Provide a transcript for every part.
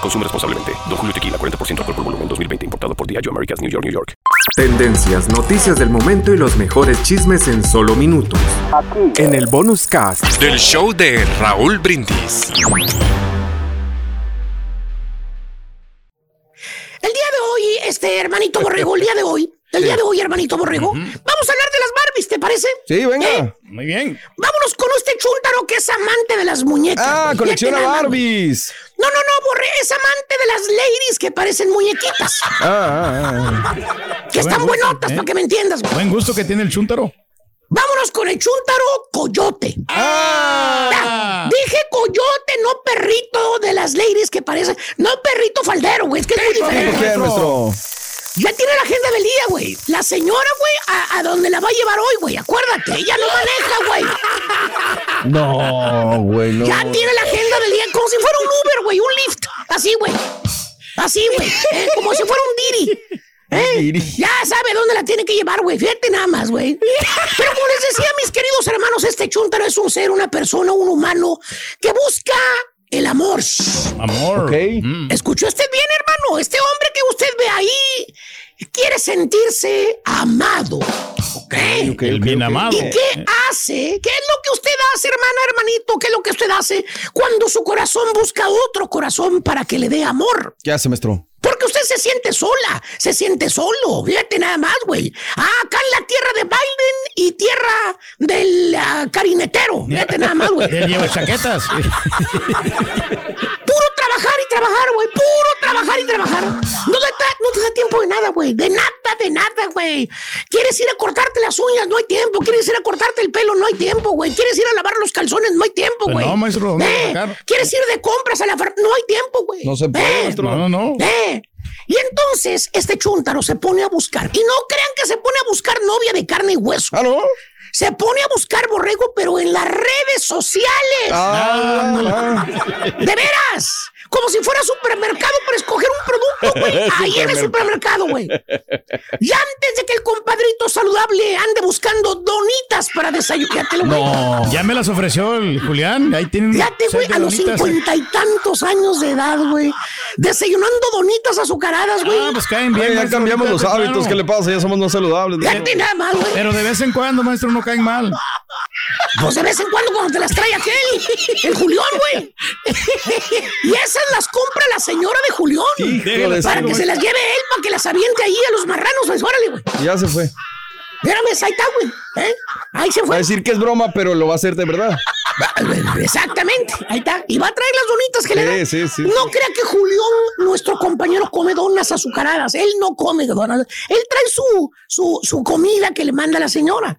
Consume responsablemente. Don Julio Tequila, 40% alcohol por volumen, 2020. Importado por Diageo Americas, New York, New York. Tendencias, noticias del momento y los mejores chismes en solo minutos. En el bonus cast. Del show de Raúl Brindis. El día de hoy, este hermanito borrego, el día de hoy, el día de hoy, hermanito borrego, vamos a hablar de las ¿te parece? Sí, venga. ¿Eh? Muy bien. Vámonos con este chúntaro que es amante de las muñecas. Ah, colecciona Barbies. No, no, no, borre, es amante de las ladies que parecen muñequitas. Ah, ah, ah. Que están buen gusto, buenotas, ¿eh? para que me entiendas. güey. Buen gusto que tiene el chúntaro. Vámonos con el chúntaro coyote. Ah. Ah, Dije coyote, no perrito de las ladies que parecen. No perrito faldero, güey. Es que es muy diferente. Ya tiene la agenda del día, güey. La señora, güey, a, a donde la va a llevar hoy, güey. Acuérdate, ella no maneja, güey. No, güey, no. Ya tiene la agenda del día como si fuera un Uber, güey, un Lyft. Así, güey. Así, güey. eh, como si fuera un Didi. ¿eh? Ya sabe dónde la tiene que llevar, güey. Fíjate nada más, güey. Pero como les decía, mis queridos hermanos, este chúntaro es un ser, una persona, un humano que busca el amor. Amor. Ok. Mm. ¿Escuchó usted bien, hermano? Este hombre que usted ve ahí quiere sentirse amado. ¿Ok? Ok, El bien amado. ¿Y qué hace? ¿Qué es lo que usted hace, hermana, hermanito? ¿Qué es lo que usted hace cuando su corazón busca otro corazón para que le dé amor? ¿Qué hace, maestro? Porque usted se siente sola, se siente solo. Fíjate nada más, güey. Ah, acá en la tierra de Biden y tierra del ah, carinetero. Fíjate nada más, güey. Él lleva chaquetas. Trabajar güey. Puro trabajar y trabajar. No te, da- no te da tiempo de nada, güey. De nada, de nada, güey. ¿Quieres ir a cortarte las uñas? No hay tiempo. ¿Quieres ir a cortarte el pelo? No hay tiempo, güey. ¿Quieres ir a lavar los calzones? No hay tiempo, Pues güey. no, maestro, ¿dónde Eh? ¿Quieres ir de compras a la No hay tiempo, güey. No se puede, Eh, maestro. No, no, no. eh. Y entonces este chúntaro se pone a buscar. Y no crean que se pone a buscar novia de carne y hueso. Ah, no. Se pone a buscar borrego, pero en las redes sociales. Ah. ¡De veras! Como si fuera supermercado para escoger un producto, güey. Ahí en el supermercado, güey. Y antes de que el compadrito saludable ande buscando donitas para desayunar. Fíjate, güey. No. Ya me las ofreció el Julián. Ahí tienen. Fíjate, güey, a los cincuenta y tantos años de edad, güey. Desayunando donitas azucaradas, güey. Ah, pues caen bien. Ya cambiamos los hábitos. claro. ¿Qué le pasa? Ya somos más saludables. ¿no? Fíjate nada más, güey. Pero de vez en cuando, maestro, no caen mal. Pues de vez en cuando cuando te las trae aquel, el Julián, güey. y esas las compra la señora de Julián. Para que se las lleve él, para que las aviente ahí a los marranos, pues órale, güey. Ya se fue. Espérame, ahí está, güey. ¿eh? Ahí se Va a fue. decir que es broma, pero lo va a hacer de verdad. Exactamente, ahí está. Y va a traer las donitas que le dan. Sí, sí, sí. No crea que Julián, nuestro compañero, come donas azucaradas. Él no come donas. Él trae su, su, su comida que le manda la señora.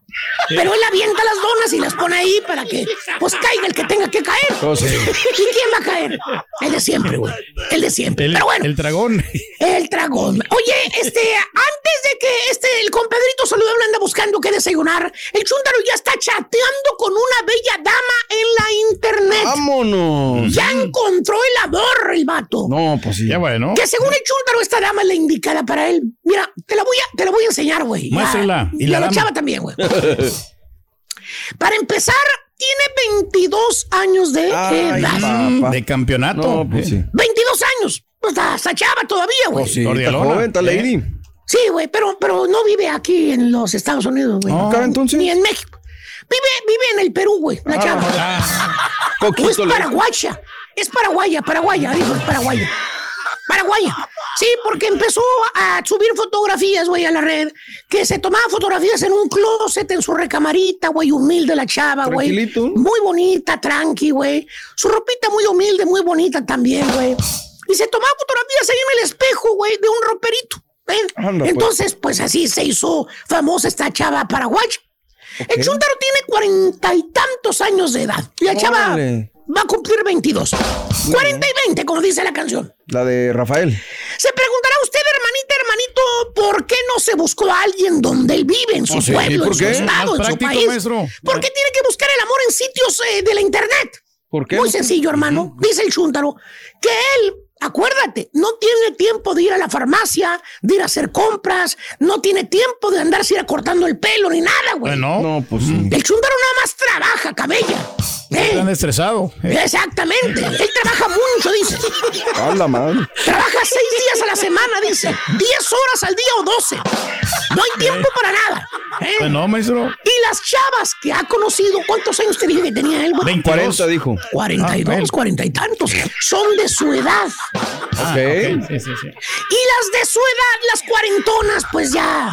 Pero él avienta las donas y las pone ahí para que pues caiga el que tenga que caer. Oh, sí. ¿Y quién va a caer? El de siempre, güey. El de siempre. El, Pero bueno, el dragón. el dragón. Oye, este, antes de que este, el compadrito saludable anda buscando qué desayunar, el chúndaro ya está chateando con una bella dama en la internet. Vámonos. Ya encontró el amor, el vato. No, pues sí. Ya bueno. Que según el chúndaro, esta dama es la indicada para él. Mira, te la voy a, te la voy a enseñar, güey. Ya. Muéstrala. Y, la la dama. chava también, güey. para empezar, tiene 22 años de Ay, edad. papá. De campeonato. No, pues sí. 22 años. Pues está, está chava todavía, güey. Pues sí, está joven, está ¿Eh? lady. Sí, güey, pero, pero no vive aquí en los Estados Unidos, güey. Acá entonces. Ni en México. Vive, vive en el Perú, güey, la chava. Ah, O es paraguaya. Es paraguaya, paraguaya, dijo, es paraguaya. Paraguaya. Sí, porque empezó a subir fotografías, güey, a la red. Que se tomaba fotografías en un closet, en su recamarita, güey, humilde la chava, güey. Muy bonita, tranqui, güey. Su ropita muy humilde, muy bonita también, güey. Y se tomaba fotografías ahí en el espejo, güey, de un roperito. ¿eh? Anda, pues. Entonces, pues así se hizo famosa esta chava paraguaya. El Chuntaro tiene cuarenta y tantos años de edad. Y la chava Órale. va a cumplir 22. 40 y 20, como dice la canción. La de Rafael. Se preguntará usted, hermanita, hermanito, ¿por qué no se buscó a alguien donde él vive, en su Oh, sí, pueblo, ¿por en su estado, en su país? maestro. ¿Por qué tiene que buscar el amor en sitios eh, de la internet? ¿Por qué? Muy sencillo, hermano. Dice el Chuntaro que él, acuérdate, no tiene tiempo de ir a la farmacia, de ir a hacer compras, no tiene tiempo de andarse ir cortando el pelo ni nada, güey. Bueno, No, pues sí. El Chuntaro nada más trabaja, cabella. ¿Eh? están estresado. Exactamente. Él trabaja mucho, dice. A la madre. Trabaja seis días a la semana, dice. Diez horas al día o doce. No hay tiempo para nada. ¿eh? Bueno, maestro. Y las chavas que ha conocido, ¿cuántos años te dije que tenía él? 22. 40 dijo. 42, Ah, ok. 40 y tantos. Son de su edad. Ah, Ok. ok, Sí, sí, sí. Y las de su edad, las cuarentonas, pues ya.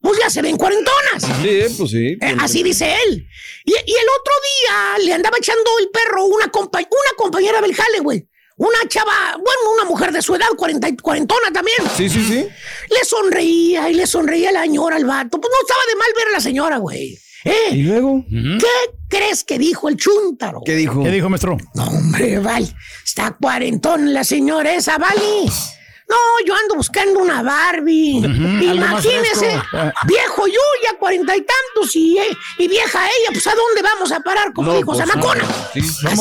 Pues ya se ven cuarentonas. Sí, pues sí. Eh, así dice él. Y, y el otro día le andaba echando el perro una, compa- una compañera del jale, güey. Una chava, bueno, una mujer de su edad, cuarenta y- cuarentona también. Sí, sí, sí. Le sonreía y le sonreía la señora al vato. Pues no estaba de mal ver a la señora, güey. ¿Y ¿Eh? luego? ¿Qué crees que dijo el chúntaro? ¿Qué dijo? ¿Qué dijo, maestro? No, hombre, Val. Está cuarentón la señora esa, Vali. No, yo ando buscando una Barbie. Imagínese, viejo yo, ya cuarenta y tantos, y, eh, y vieja ella, pues ¿a dónde vamos a parar como No, dijo pues, Zamacona? sí.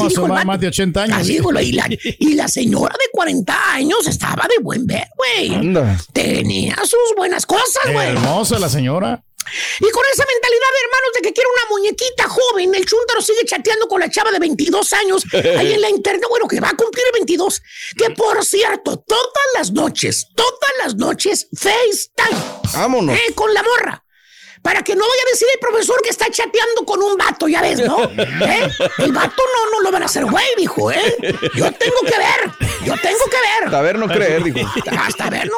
Dijo más de 80 años. Así dijo, y la, y la señora de 40 años estaba de buen ver, güey. Anda. Tenía sus buenas cosas, güey. Hermosa la señora. Y con esa mentalidad, hermanos, de que quiere una muñequita joven, el chúntaro sigue chateando con la chava de 22 años ahí en la internet. Bueno, que va a cumplir 22. Que por cierto, todas las noches, todas las noches, FaceTime. Vámonos. eh, con la morra. Para que no vaya a decir el profesor que está chateando con un vato, ya ves, ¿no? ¿Eh? El vato no, no lo van a hacer güey, dijo, ¿eh? Yo tengo que ver, yo tengo que Hasta ver. ver, no creer, dijo. Hasta ver, ¿no?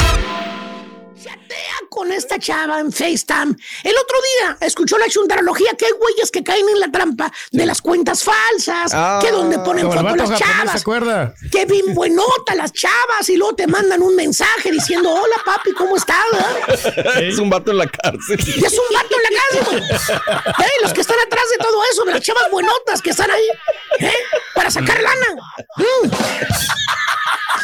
Con esta chava en FaceTime. El otro día escuchó la chuntarología que hay güeyes que caen en la trampa de las cuentas falsas, Ah, que donde ponen fotos las japonés, ¿se chavas, acuerda? que bien buenota las chavas y luego te mandan un mensaje diciendo, hola papi, ¿cómo estás? verdad?" Es un vato en la cárcel. Y es un vato en la güey. ¿Eh? Los que están atrás de todo eso, de las chavas buenotas que están ahí, ¿eh? Para sacar lana. Mm.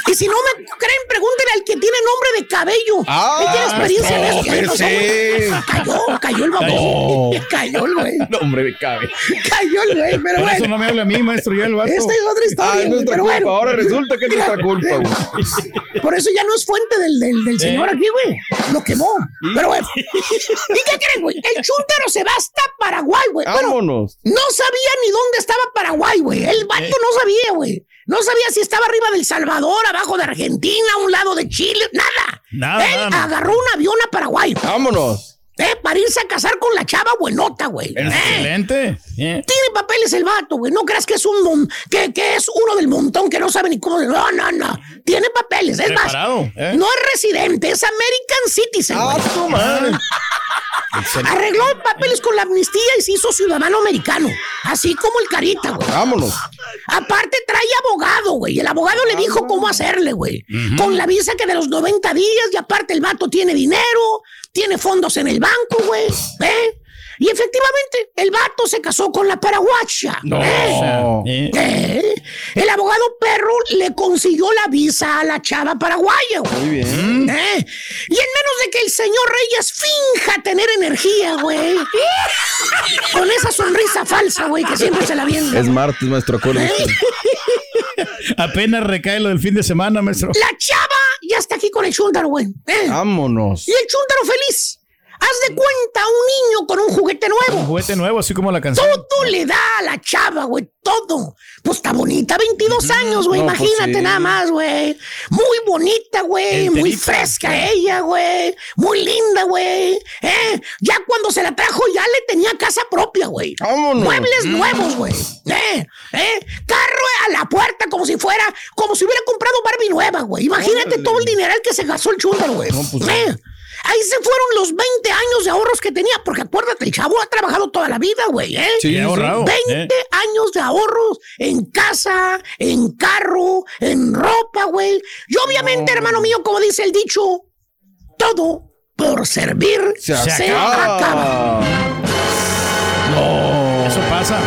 Y si no me creen, pregúntenle al que tiene nombre de cabello. Ah, Él tiene experiencia en no, no güey. Cayó, cayó el baboso. Cayó el güey. No, hombre, me cabe. Cayó el güey, pero Por eso no me habla a mí, maestro, ya el vato. Esta es otra Ah, historia. es nuestra pero culpa. bueno. Ahora resulta que es nuestra culpa, güey. Por eso ya no es fuente del, del, del señor aquí, güey. Lo quemó. Pero bueno. ¿Y qué creen, güey? El chúntaro se va hasta Paraguay, güey. Bueno, Vámonos. no sabía ni dónde estaba Paraguay, güey. El vato no sabía, güey. No sabía si estaba arriba del Salvador, abajo de Argentina, a un lado de Chile, nada. Nada, Él nada, nada. agarró un avión a Paraguay. Vámonos. ¿Eh? Para irse a casar con la chava buenota, güey. ¿eh? Excelente. Eh. Tiene papeles el vato, güey. No creas que es un mon- que, que es uno del montón que no sabe ni cómo. No, no, no. Tiene papeles. Es Preparado, más, ¿eh? no es residente, es American Citizen. Ah, tu madre. Arregló papeles con la amnistía y se hizo ciudadano americano. Así como el carita, güey. Vámonos. Aparte trae abogado, güey. El abogado le dijo cómo hacerle, güey. Con la visa que de los 90 días y aparte el vato tiene dinero, tiene fondos en el banco, güey. ¿Eh? Y efectivamente, el vato se casó con la paraguacha. No. ¿Eh? ¿Eh? El abogado perro le consiguió la visa a la chava paraguaya, güey. Muy bien. ¿Eh? Y en menos de que el señor Reyes finja tener energía, güey. Con esa sonrisa falsa, güey, que siempre se la viene. Es martes, maestro. Apenas recae lo del fin de semana, maestro. La chava ya está el chúntaro, güey. ¿eh? Vámonos. Y el chúntaro feliz. Haz de cuenta un niño con un juguete Un nuevo. juguete nuevo, así como la canción. Todo le da a la chava, güey, todo. Pues está bonita, 22 años, güey, No, pues imagínate sí. nada más, güey. Muy bonita, güey, muy fresca ella, güey. Muy linda, güey. ¿Eh? Ya cuando se la trajo ya le tenía casa propia, güey. Muebles nuevos, güey. ¿Eh? ¿Eh? Carro a la puerta como si fuera, como si hubiera comprado Barbie nueva, güey. Imagínate Órale. todo el dineral que se gastó el chúndaro, güey. No, pues, ¿Eh? Ahí se fueron los 20 años de ahorros que tenía, porque acuérdate, el chavo ha trabajado toda la vida, güey, ¿eh? Sí, ahorrado. 20 ¿eh? años de ahorros en casa, en carro, en ropa, güey. Y obviamente, hermano mío, como dice el dicho, todo por servir Se se, acaba. acaba. Eso pasa.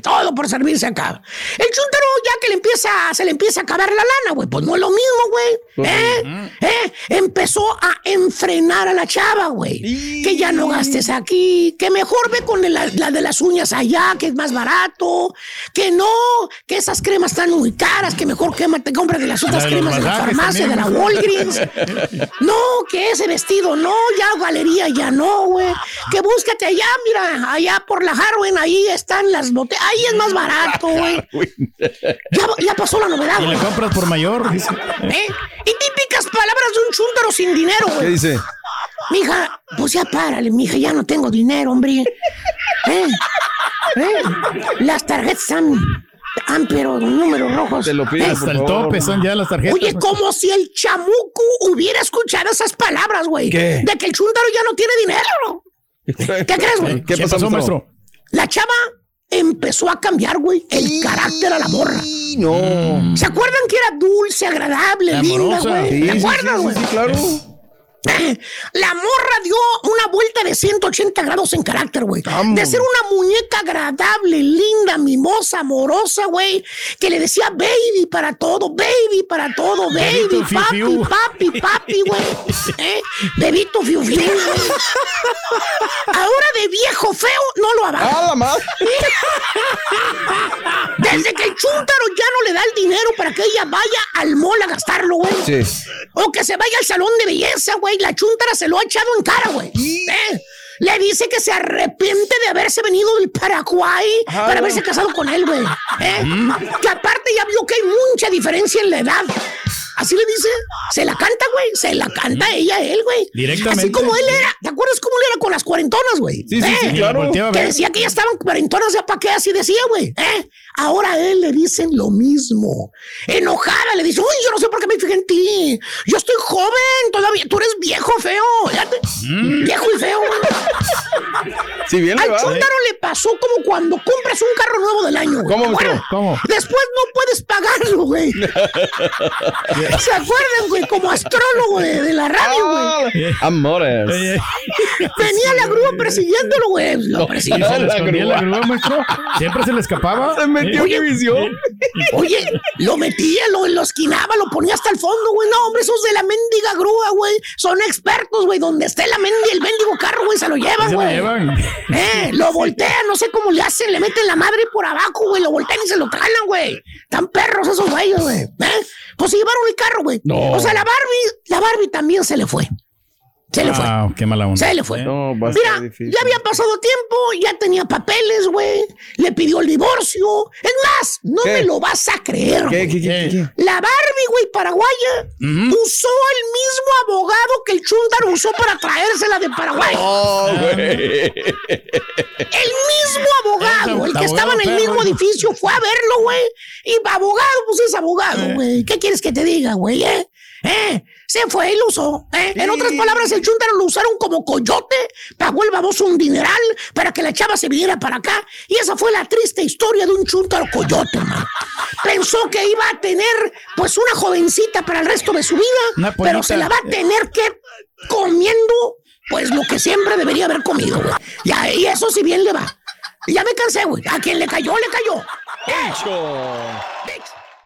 Todo por servir se acaba. El chúntaro ya que le empieza, se le empieza a acabar la lana, güey. Pues no es lo mismo, güey. ¿Eh? ¿Eh? Empezó a enfrenar a la chava, güey. Que ya no gastes aquí, que mejor ve con la, la de las uñas allá, que es más barato. Que no, que esas cremas están muy caras, que mejor quémate, compra de las otras cremas de la farmacia, de la. Walgreens. No, que ese vestido no, ya galería ya no, güey. Que búscate allá, mira, allá por la Harwin, ahí están las botellas, ahí es más barato, güey. Ya, ya pasó la novedad, Y güey. la compras por mayor. dice. ¿Eh? Y típicas palabras de un chúntaro sin dinero, ¿Qué güey. dice? Mija, pues ya párale, mija, ya no tengo dinero, hombre. ¿Eh? ¿Eh? Las tarjetas están, pero números rojos. Te lo pido, ¿Eh? Hasta el tope son ya las tarjetas. Oye, como si el chamuco hubiera escuchado esas palabras, güey. ¿Qué? De que el chúntaro ya no tiene dinero. ¿Qué crees, güey? ¿Qué ¿Qué pasó, pasó, maestro? La chava empezó a cambiar, güey, el carácter a la morra. No. ¿Se acuerdan que era dulce, agradable, linda, güey? Sí, ¿Te sí, acuerdas, sí, güey? sí, claro. La morra dio una vuelta de 180 grados en carácter, güey. De ser una muñeca agradable, linda, mimosa, amorosa, güey. Que le decía baby para todo, baby para todo, baby, fiu, papi, fiu. papi, papi, güey. ¿Eh? Bebito fiu, fiu, güey. Ahora de viejo feo, no lo abajo. ¡Ah, la madre! Desde que el chúntaro ya no le da el dinero para que ella vaya al mall a gastarlo, güey. Sí. O que se vaya al salón de belleza, güey. La chúntara se lo ha echado en cara, güey. ¿Eh? Le dice que se arrepiente de haberse venido del Paraguay Ah. para haberse casado con él, güey. ¿Eh? Que aparte ya vio que hay mucha diferencia en la edad. Así le dice, se la canta, güey. Se la canta ella a él, güey. Directamente. Así como él era. ¿Te acuerdas cómo él era con las cuarentonas, güey? Sí, sí, sí, Que decía que ya estaban cuarentonas, ya para qué así decía, güey. ¿Eh? Ahora a él le dicen lo mismo. Enojada le dice, uy, yo no sé por qué me fijé en ti. Yo estoy joven todavía. Tú eres viejo, feo. Viejo y feo, güey. Si bien le Al va. chúndaro le pasó como cuando compras un carro nuevo del año, güey. ¿Cómo, maestro? ¿Cómo? Después no puedes pagarlo, güey. ¿Se acuerdan, güey? Como astrólogo de, de la radio, güey. Ah, Amores. Eh, eh, Venía la grúa persiguiéndolo, güey. Lo persiguió. le la la grúa. grúa, maestro. Siempre se le escapaba. Se metió Oye. Oye, lo metía, lo, lo esquinaba, lo ponía hasta el fondo, güey. No, hombre, esos de la mendiga grúa, güey. Son expertos, güey. Donde esté la mendiga, el mendigo carro, güey, se lo llevan, Se lo güey. llevan. Eh, lo voltean, no sé cómo le hacen, le meten la madre por abajo, güey. Lo voltean y se lo tralan, güey. Están perros esos güeyes, güey. ¿Eh? Pues se llevaron el carro, güey. No. O sea, la Barbie, la Barbie también se le fue. Se le fue. Ah, qué mala onda. Se le fue. No, va a Mira, difícil. ya había pasado tiempo, ya tenía papeles, güey. Le pidió el divorcio. Es más, no ¿Qué? me lo vas a creer. ¿Qué, güey. qué, qué, qué? La Barbie, güey, paraguaya, usó el mismo abogado que el Chundar usó para traérsela de Paraguay. Oh, güey. El mismo abogado, el que abogado estaba en el mismo edificio, fue a verlo, güey. Y abogado, pues es abogado, güey. ¿Qué quieres que te diga, güey? ¿Eh? ¿Eh? Se fue y lo usó. ¿eh? En otras palabras, el chúntaro lo usaron como coyote, pagó el baboso un dineral para que la chava se viniera para acá. Y esa fue la triste historia de un chúntaro coyote, man. Pensó que iba a tener, pues, una jovencita para el resto de su vida, pero se la va a tener que comiendo, pues, lo que siempre debería haber comido, güey. Ya, y eso si bien le va. Ya me cansé, güey. A quien le cayó, le cayó. Eh.